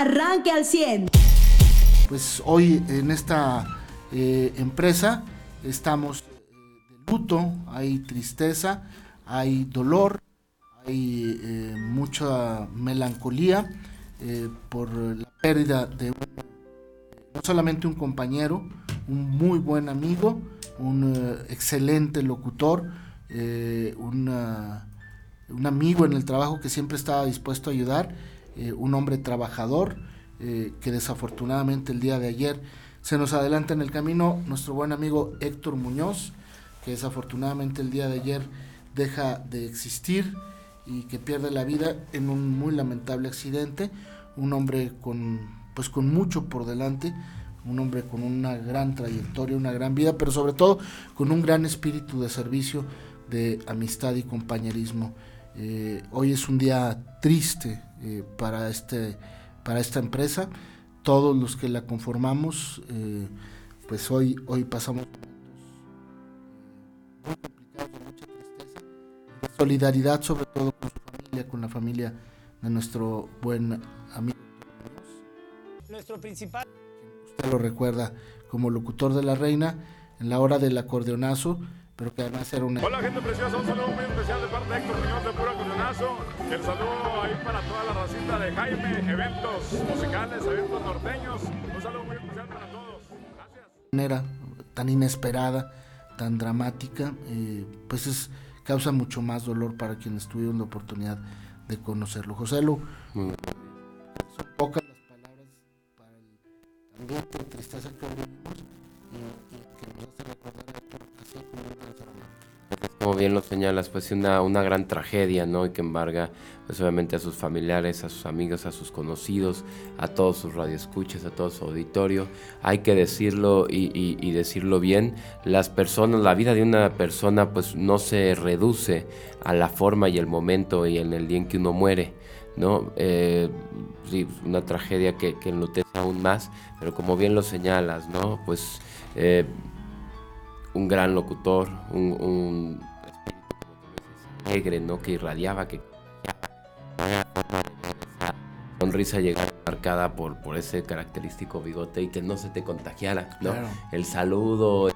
arranque al 100. Pues hoy en esta eh, empresa estamos eh, de luto, hay tristeza, hay dolor, hay eh, mucha melancolía por la pérdida de no solamente un compañero, un muy buen amigo, un excelente locutor, un amigo en el trabajo que siempre estaba dispuesto a ayudar, un hombre trabajador, eh, que desafortunadamente el día de ayer se nos adelanta en el camino nuestro buen amigo Héctor Muñoz, que desafortunadamente el día de ayer deja de existir y que pierde la vida en un muy lamentable accidente, un hombre con pues con mucho por delante, un hombre con una gran trayectoria, una gran vida, pero sobre todo con un gran espíritu de servicio, de amistad y compañerismo. Eh, hoy es un día triste eh, para este para esta empresa. Todos los que la conformamos, eh, pues hoy, hoy pasamos muy complicados, de mucha tristeza, de solidaridad sobre todo con su familia, con la familia de nuestro buen amigo. Nuestro principal. Usted lo recuerda como locutor de la reina en la hora del acordeonazo pero que además era una... Hola gente preciosa, un saludo muy especial de parte de Héctor Muñoz de Pura Condenazo. El saludo ahí para toda la racita de Jaime, eventos musicales, eventos norteños. Un saludo muy especial para todos. Gracias. Manera tan inesperada, tan dramática, eh, pues es, causa mucho más dolor para quienes tuvieron la oportunidad de conocerlo. José Lu, son pocas las palabras para el ambiente de tristeza que vivimos y, y recordar como bien lo señalas, pues una, una gran tragedia, ¿no? Y que embarga, pues obviamente a sus familiares, a sus amigos, a sus conocidos, a todos sus radioescuchas, a todo su auditorio. Hay que decirlo y, decirlo bien, las personas, la vida de una persona, pues no se reduce a la forma y el momento y en el día en que uno muere, ¿no? Eh, sí, una tragedia que, que enlutece aún más, pero como bien lo señalas, ¿no? Pues... Eh, un gran locutor, un, un alegre, ¿no? Que irradiaba, que sonrisa llegaba marcada por, por ese característico bigote y que no se te contagiara, ¿no? El saludo.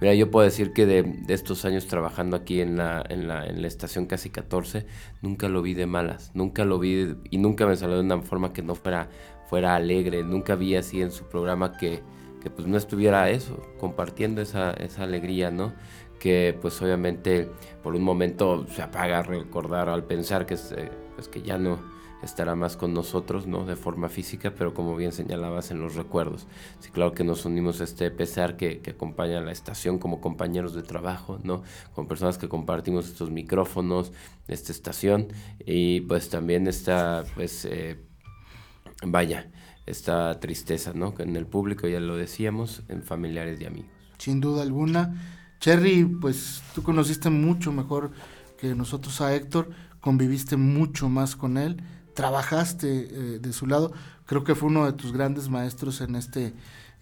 Mira, yo puedo decir que de, estos años trabajando aquí en la, en, la, en la estación casi 14, nunca lo vi de malas, nunca lo vi y nunca me salió de una forma que no fuera, fuera alegre, nunca vi así en su programa que que pues no estuviera eso, compartiendo esa, esa alegría, ¿no? Que pues obviamente por un momento se apaga recordar al pensar que, eh, pues que ya no estará más con nosotros, ¿no? De forma física, pero como bien señalabas en los recuerdos. Sí, claro que nos unimos a este pesar que, acompaña a la estación como compañeros de trabajo, ¿no? Con personas que compartimos estos micrófonos, esta estación, y pues también esta, pues, eh, vaya, esta tristeza, ¿no? En el público, ya lo decíamos, en familiares y amigos. Sin duda alguna. Cherry, pues tú conociste mucho mejor que nosotros a Héctor, conviviste mucho más con él, trabajaste eh, de su lado, creo que fue uno de tus grandes maestros en este,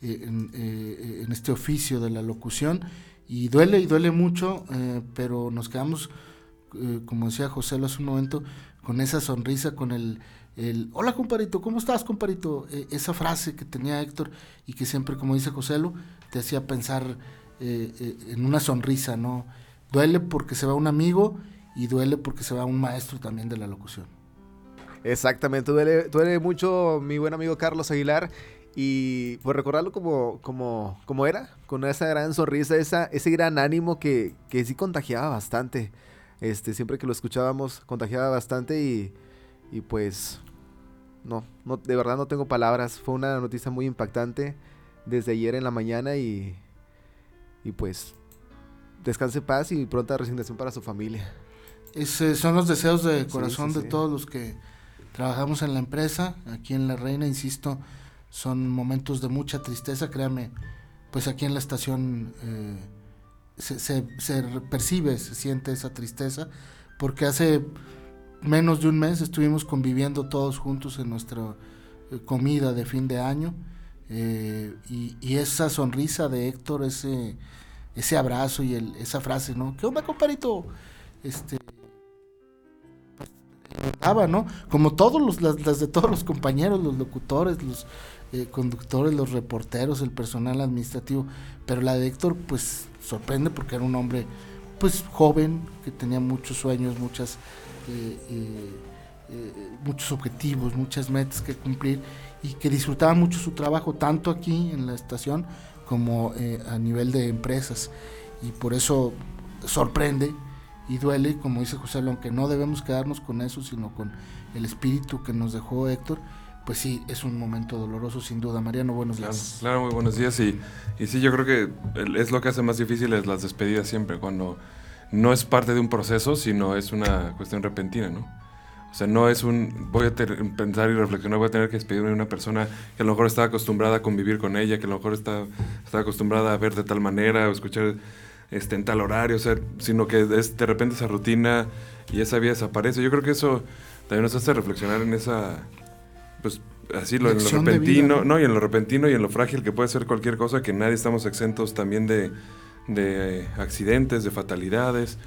eh, eh, en, este oficio de la locución y duele y duele mucho, pero nos quedamos, como decía José hace un momento, con esa sonrisa, con el, el hola comparito, ¿cómo estás comparito? Esa frase que tenía Héctor y que siempre, como dice Joselo, te hacía pensar en una sonrisa, ¿no? Duele porque se va un amigo y duele porque se va un maestro también de la locución. Exactamente, duele, duele mucho mi buen amigo Carlos Aguilar y por recordarlo como, como, como era, con esa gran sonrisa, esa, ese gran ánimo que, que sí contagiaba bastante. Este, siempre que lo escuchábamos, contagiaba bastante y, y pues no, no, de verdad no tengo palabras. Fue una noticia muy impactante desde ayer en la mañana y, y pues descanse paz y pronta resignación para su familia. son los deseos de corazón de todos los que trabajamos en la empresa, aquí en La Reina, insisto, son momentos de mucha tristeza, créame, pues aquí en la estación eh, se, se, percibe, se siente esa tristeza, porque hace menos de un mes estuvimos conviviendo todos juntos en nuestra eh, comida de fin de año eh, y, esa sonrisa de Héctor, ese, ese abrazo y el, esa frase, ¿no? ¿Qué onda, comparito? Este, Como todos los, las, de todos los compañeros, los locutores, los eh, conductores, los reporteros, el personal administrativo. Pero la de Héctor, pues sorprende porque era un hombre, pues joven, que tenía muchos sueños, muchas, eh, eh, muchos objetivos, muchas metas que cumplir y que disfrutaba mucho su trabajo, tanto aquí en la estación como a nivel de empresas. Y por eso sorprende y duele, como dice José, aunque no debemos quedarnos con eso, sino con el espíritu que nos dejó Héctor, pues sí, es un momento doloroso sin duda. Mariano, buenos días. Claro, muy buenos días y, y sí, yo creo que es lo que hace más difícil es las despedidas siempre, cuando no es parte de un proceso, sino es una cuestión repentina, ¿no? O sea, no es un, voy a pensar y reflexionar, voy a tener que despedirme de una persona que a lo mejor está acostumbrada a convivir con ella, que a lo mejor está, está acostumbrada a ver de tal manera o escuchar este, en tal horario, o sea, sino que es, de repente esa rutina y esa vida desaparece. Yo creo que eso también nos hace reflexionar en esa, pues así, lo, en lo repentino, ¿no? Y en lo repentino y en lo frágil que puede ser cualquier cosa, que nadie estamos exentos también de, de accidentes, de fatalidades,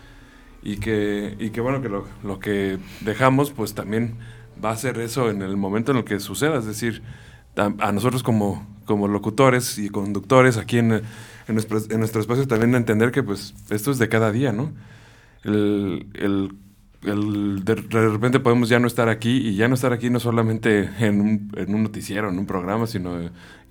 y que, y que bueno, que lo, lo que dejamos, pues también va a ser eso en el momento en el que suceda, es decir, a, nosotros como, como locutores y conductores aquí en en nuestro, espacio también entender que pues esto es de cada día, ¿no? El, el, el, de, repente podemos ya no estar aquí y ya no estar aquí no solamente en un, en un noticiero, en un programa, sino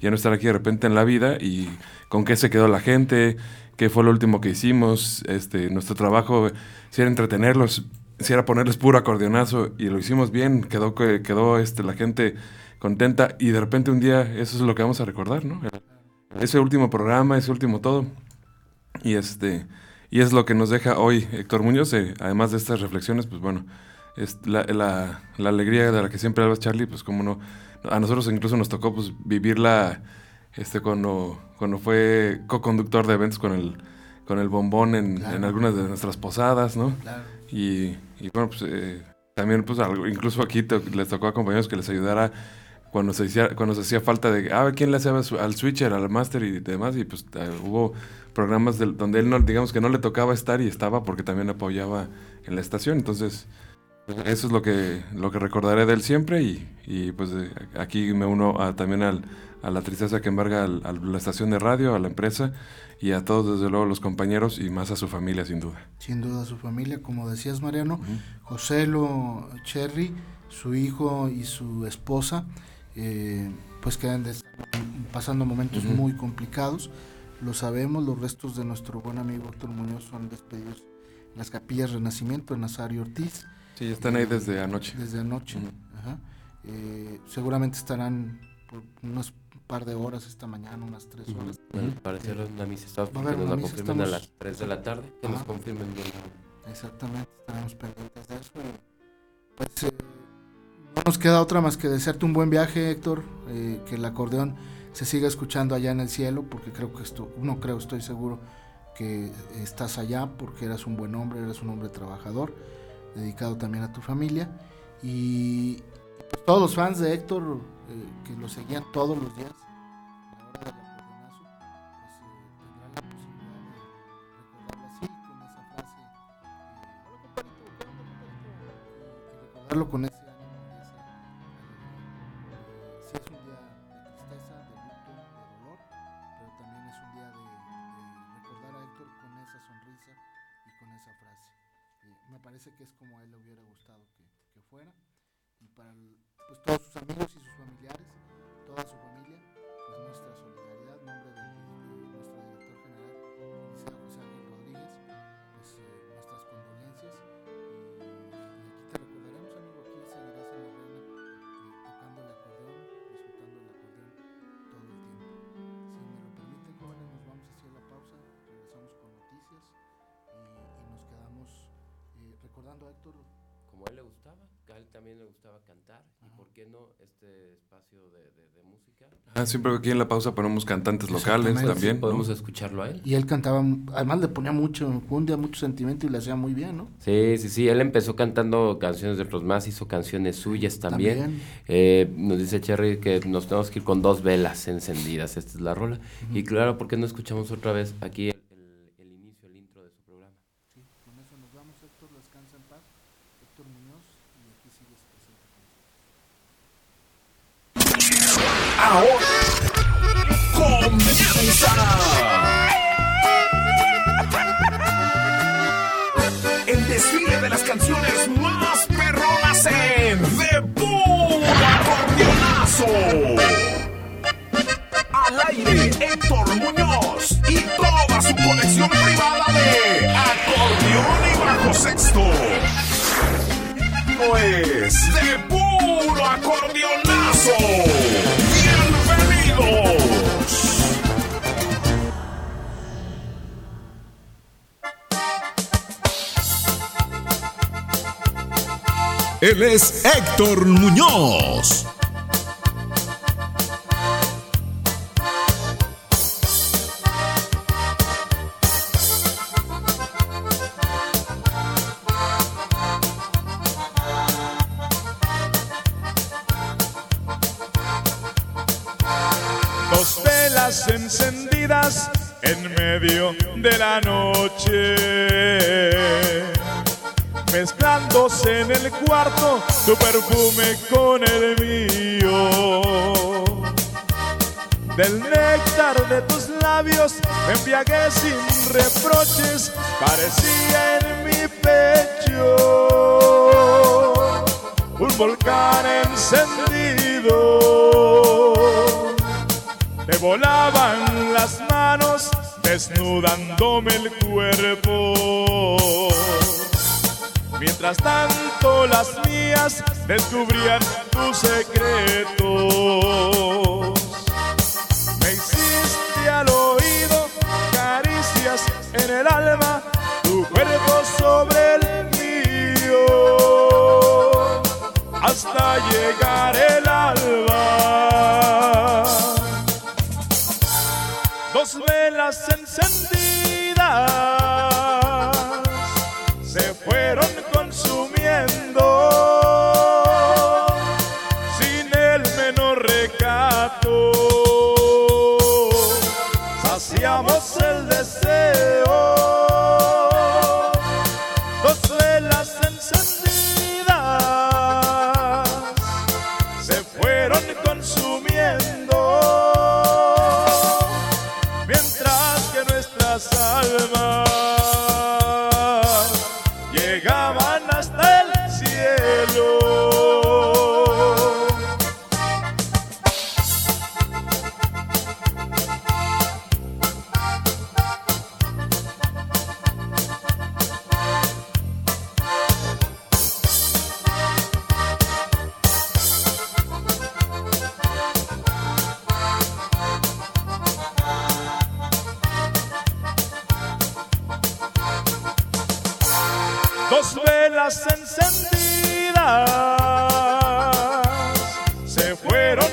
ya no estar aquí de repente en la vida y con qué se quedó la gente, qué fue lo último que hicimos, este, nuestro trabajo, si era entretenerlos, si era ponerles puro acordeonazo y lo hicimos bien, quedó, quedó este, la gente contenta y de repente un día eso es lo que vamos a recordar, ¿no? Ese último programa, ese último todo. Y este y es lo que nos deja hoy Héctor Muñoz, eh, además de estas reflexiones, pues bueno, es la, la, la, alegría de la que siempre hablas Charlie, pues como no, a nosotros incluso nos tocó pues vivirla este cuando, cuando fue co-conductor de eventos con el, con el bombón en, en algunas de nuestras posadas, ¿no? Y, y, bueno, pues eh, también pues incluso aquí les tocó a compañeros que les ayudara cuando se hacía, cuando se hacía falta de, ah, ¿quién le hacía al switcher, al master y demás? Y pues eh, hubo programas donde él, no, digamos que no le tocaba estar y estaba porque también apoyaba en la estación. Entonces, eso es lo que, lo que recordaré de él siempre y, y pues eh, aquí me uno también al, a la tristeza que embarga a la estación de radio, a la empresa y a todos, desde luego, los compañeros y más a su familia, sin duda. Sin duda, a su familia, como decías, Mariano, José Lo Cherry, su hijo y su esposa eh, pues quedan pasando momentos muy complicados. Lo sabemos, los restos de nuestro buen amigo Héctor Muñoz son despedidos en las capillas Renacimiento en Nazario Ortiz. Sí, están ahí desde anoche. Desde anoche. Eh, seguramente estarán por unos par de horas esta mañana, unas tres horas. Parecer una misa, estamos que nos la confirmen a las 3 de la tarde, que nos confirmen bien. Exactamente, estaremos pendientes de eso. Pues eh, no nos queda otra más que desearte un buen viaje, Héctor, eh, que el acordeón se siga escuchando allá en el cielo, porque creo que esto, no creo, estoy seguro que estás allá porque eras un buen hombre, eras un hombre trabajador, dedicado también a tu familia. Y pues, todos los fans de Héctor, eh, que lo seguían todos los días, parece que es como a él le hubiera gustado que, que fuera. Y para pues, todos sus amigos y sus familiares, toda su familia, él le gustaba, a él también le gustaba cantar, Ajá. y por qué no este espacio de, de, de música. Ah, siempre aquí en la pausa ponemos cantantes locales también. Sí, podemos ¿no? escucharlo a él. Y él cantaba, además le ponía mucho, cundia, mucho sentimiento y le hacía muy bien, ¿no? Sí, sí, sí, él empezó cantando canciones de los más, hizo canciones suyas también. también. Eh, nos dice Cherry que nos tenemos que ir con dos velas encendidas, esta es la rola. Uh -huh. Y claro, ¿por qué no escuchamos otra vez aquí? Ahora comienza. El desfile de las canciones más perronas en De Puro Acordeonazo. Al aire, Héctor Muñoz y toda su colección privada de acordeón y bajo sexto. No es de puro acordeonazo. Él es Héctor Muñoz. Dos velas encendidas en medio de la noche. Mezclándose en el cuarto tu perfume con el mío. Del néctar de tus labios me embriagué sin reproches, parecía en mi pecho un volcán encendido. Te volaban las manos desnudándome el cuerpo. Mientras tanto las mías descubrían tus secretos. Me hiciste al oído caricias en el alma, tu cuerpo sobre el mío, hasta llegar el alba. Dos velas encendidas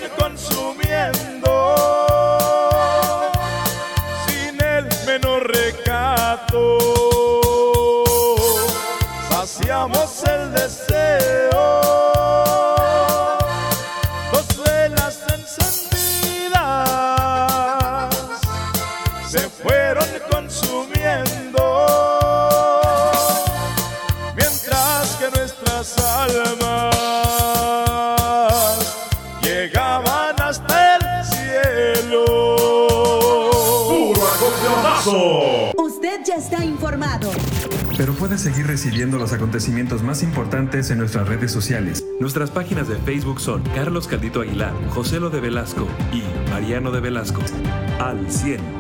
consumiendo sin el menor recato. Saciamos el deseo. Dos velas encendidas se fueron consumiendo mientras que nuestras almas Pero puede seguir recibiendo los acontecimientos más importantes en nuestras redes sociales. Nuestras páginas de Facebook son Carlos Caldito Aguilar, José Lo de Velasco y Mariano de Velasco. Al 100.